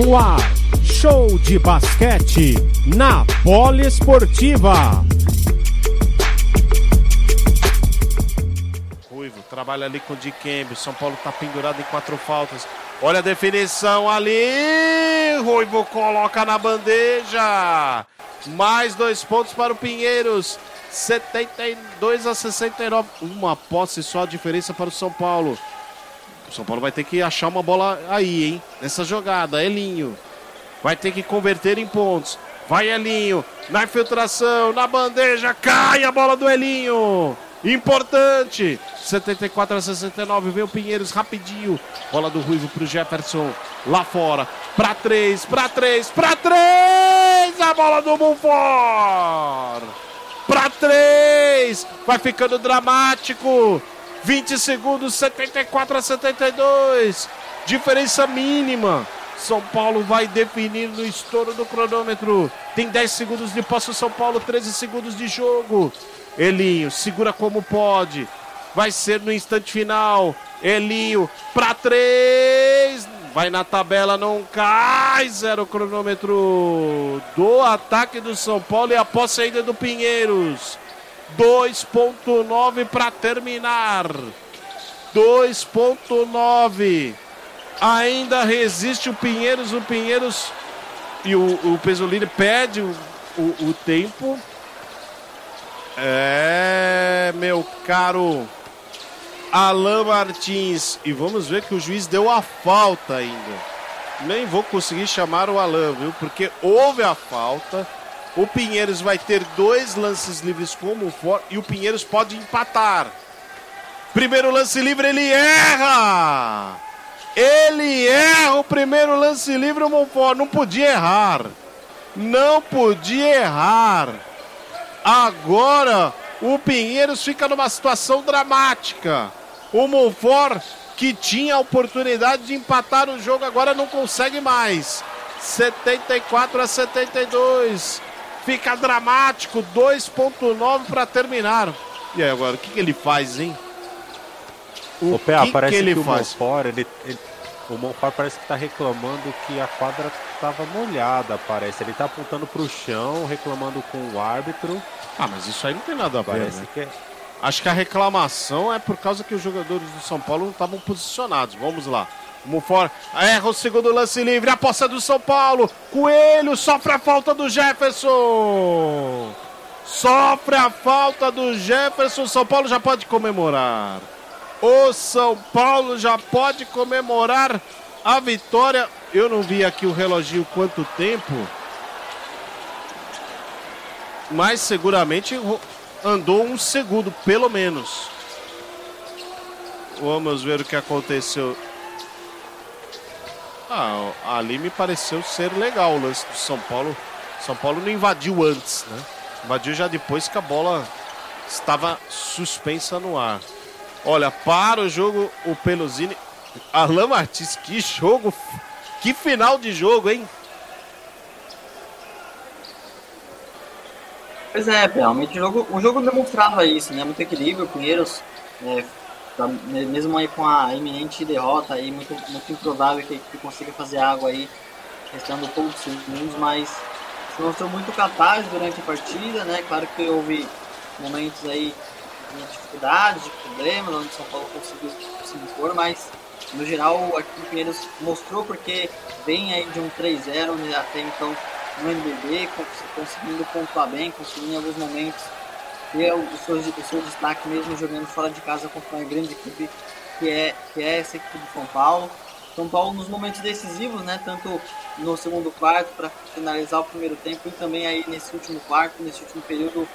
no ar. Show de basquete na Poliesportiva. Ruivo trabalha ali com o Dikembe. São Paulo está pendurado em quatro faltas. Olha a definição ali. Ruivo coloca na bandeja. Mais dois pontos para o Pinheiros. 72 a 69. Uma posse só a diferença para o São Paulo. O São Paulo vai ter que achar uma bola aí, hein? Nessa jogada. Elinho. Vai ter que converter em pontos. Vai Elinho. Na infiltração, na bandeja. Cai a bola do Elinho. Importante. 74 a 69. Vem o Pinheiros rapidinho. Bola do Ruivo pro Jefferson. Lá fora. Pra três, pra três, pra três. A bola do Monfort. Pra três. Vai ficando dramático. 20 segundos, 74 a 72. Diferença mínima. São Paulo vai definir no estouro do cronômetro. Tem 10 segundos de posse São Paulo, 13 segundos de jogo. Elinho segura como pode. Vai ser no instante final. Elinho para três. Vai na tabela, não cai. Zero cronômetro do ataque do São Paulo e a posse ainda do Pinheiros. 2.9 para terminar. 2.9. Ainda resiste o Pinheiros. O Pinheiros e o, o Pesolini pede o, o, o tempo. É, meu caro Alain Martins. E vamos ver que o juiz deu a falta ainda. Nem vou conseguir chamar o Alain, viu? Porque houve a falta. O Pinheiros vai ter dois lances livres como for e o Pinheiros pode empatar. Primeiro lance livre, ele erra! Ele erra o primeiro lance livre, o Monfort. Não podia errar. Não podia errar. Agora o Pinheiros fica numa situação dramática. O Monfort, que tinha a oportunidade de empatar o jogo, agora não consegue mais. 74 a 72. Fica dramático, 2.9 para terminar. E aí agora, o que, que ele faz, hein? O, o PA, que parece que, ele que o faz? Monfort, ele, ele, o Monfort parece que está reclamando que a quadra estava molhada, parece. Ele está apontando para o chão, reclamando com o árbitro. Ah, mas isso aí não tem nada a ver, né? que... Acho que a reclamação é por causa que os jogadores do São Paulo não estavam posicionados. Vamos lá. Monfort erra o segundo lance livre. A poça do São Paulo. Coelho sofre a falta do Jefferson. Sofre a falta do Jefferson. São Paulo já pode comemorar. O São Paulo já pode comemorar a vitória. Eu não vi aqui o reloginho quanto tempo. Mas seguramente andou um segundo, pelo menos. Vamos ver o que aconteceu. Ah, ali me pareceu ser legal o lance do São Paulo. São Paulo não invadiu antes, né? Invadiu já depois que a bola estava suspensa no ar. Olha, para o jogo o Pelosini. Alain Martins, que jogo. Que final de jogo, hein? Pois é, realmente o jogo, o jogo demonstrava isso, né? Muito equilíbrio, Pinheiros, é, mesmo aí com a iminente derrota aí, muito, muito improvável que a equipe consiga fazer água aí, restando poucos segundos, mas se mostrou muito capaz durante a partida, né? Claro que houve momentos aí de dificuldades, de problemas, onde o São Paulo conseguiu se impor, mas no geral aqui o Pinheiros mostrou porque vem aí de um 3-0, né, até então no NBB, conseguindo pontuar bem, conseguindo em alguns momentos ter o seu, o seu destaque mesmo jogando fora de casa contra uma grande equipe que é, que é essa equipe de São Paulo. São Paulo nos momentos decisivos, né, tanto no segundo quarto para finalizar o primeiro tempo e também aí nesse último quarto, nesse último período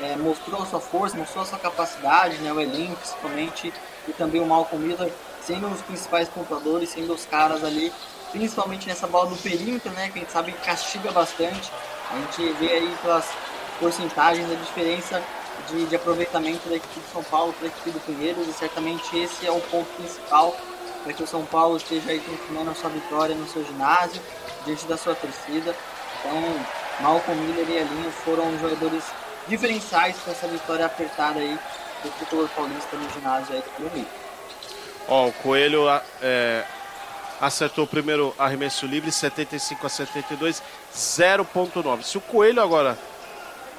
é, mostrou a sua força, mostrou a sua capacidade, né, o elenco principalmente e também o Malcolm Miller sendo os principais pontuadores, sendo os caras ali principalmente nessa bola do perímetro, né, que a gente sabe que castiga bastante. A gente vê aí pelas porcentagens a diferença de, de aproveitamento da equipe de São Paulo para a equipe do Pinheiros e certamente esse é o ponto principal para que o São Paulo esteja aí confirmando a sua vitória no seu ginásio, diante da sua torcida. Então, Malcolm Miller e Elinho foram jogadores diferenciais para essa vitória apertada aí do tricolor paulista no ginásio aí do Rio. Ó, o Coelho é, acertou o primeiro arremesso livre, 75 a 72, 0.9. Se o Coelho agora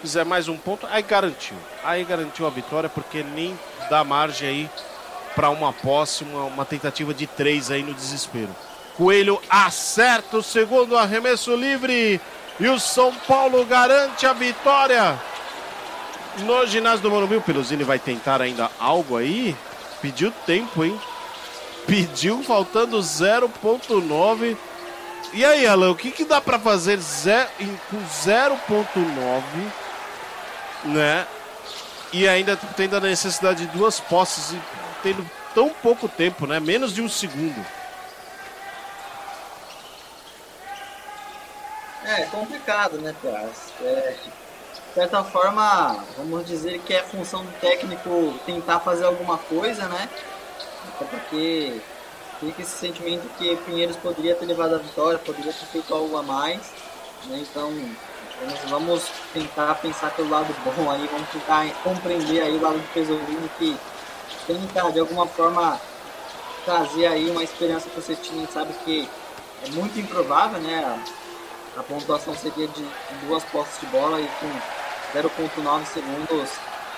fizer mais um ponto, aí garantiu. Aí garantiu a vitória, porque nem dá margem aí para uma posse, uma, uma tentativa de três aí no desespero. Coelho acerta o segundo arremesso livre e o São Paulo garante a vitória. No ginásio do Morumbi, o Pelosini vai tentar ainda algo aí. Pediu tempo, hein? Pediu faltando 0.9. E aí, Alan, o que, que dá para fazer com 0.9, né? E ainda tendo a necessidade de duas posses e tendo tão pouco tempo, né? Menos de um segundo. É complicado, né, Piaz? É, de certa forma, vamos dizer que é função do técnico tentar fazer alguma coisa, né? Até porque fica esse sentimento que Pinheiros poderia ter levado a vitória, poderia ter feito algo a mais, né? Então, vamos tentar pensar pelo lado bom aí, vamos tentar compreender aí o lado do Pesolino que tenta de alguma forma trazer aí uma esperança para o Cetim, sabe que é muito improvável, né? a pontuação seria de duas postes de bola e com 0.9 segundos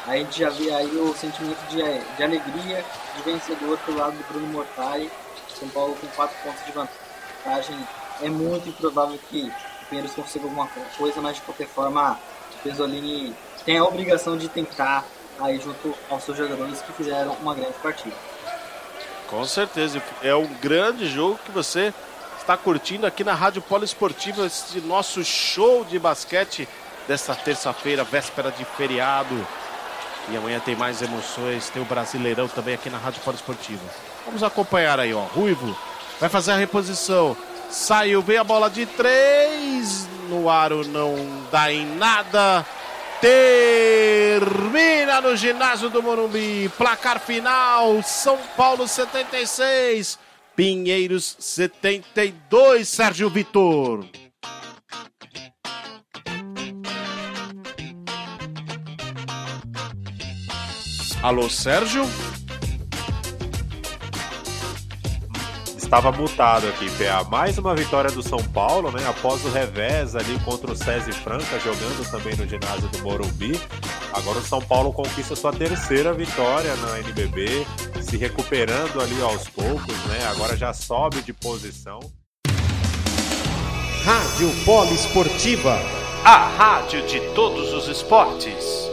a gente já vê aí o sentimento de, de alegria de vencedor pelo lado do Bruno Mortari. São Paulo com 4 pontos de vantagem. É muito improvável que Pinheiros consiga alguma coisa, mas de qualquer forma Pesolini tem a obrigação de tentar aí junto aos seus jogadores que fizeram uma grande partida. Com certeza, é um grande jogo que você está curtindo aqui na Rádio Poliesportiva esse nosso show de basquete desta terça-feira, véspera de feriado. E amanhã tem mais emoções, tem o Brasileirão também aqui na Rádio Poliesportiva. Vamos acompanhar aí, ó. Ruivo vai fazer a reposição. Saiu, vem a bola de três. No aro não dá em nada. Termina no ginásio do Morumbi. Placar final: São Paulo 76. Pinheiros 72, Sérgio Vitor. Alô, Sérgio? Estava mutado aqui, PA. Mais uma vitória do São Paulo, né? Após o revés ali contra o César Franca, jogando também no ginásio do Morumbi. Agora o São Paulo conquista sua terceira vitória na NBB, se recuperando ali aos poucos, né? Agora já sobe de posição. Rádio Polo Esportiva, a rádio de todos os esportes.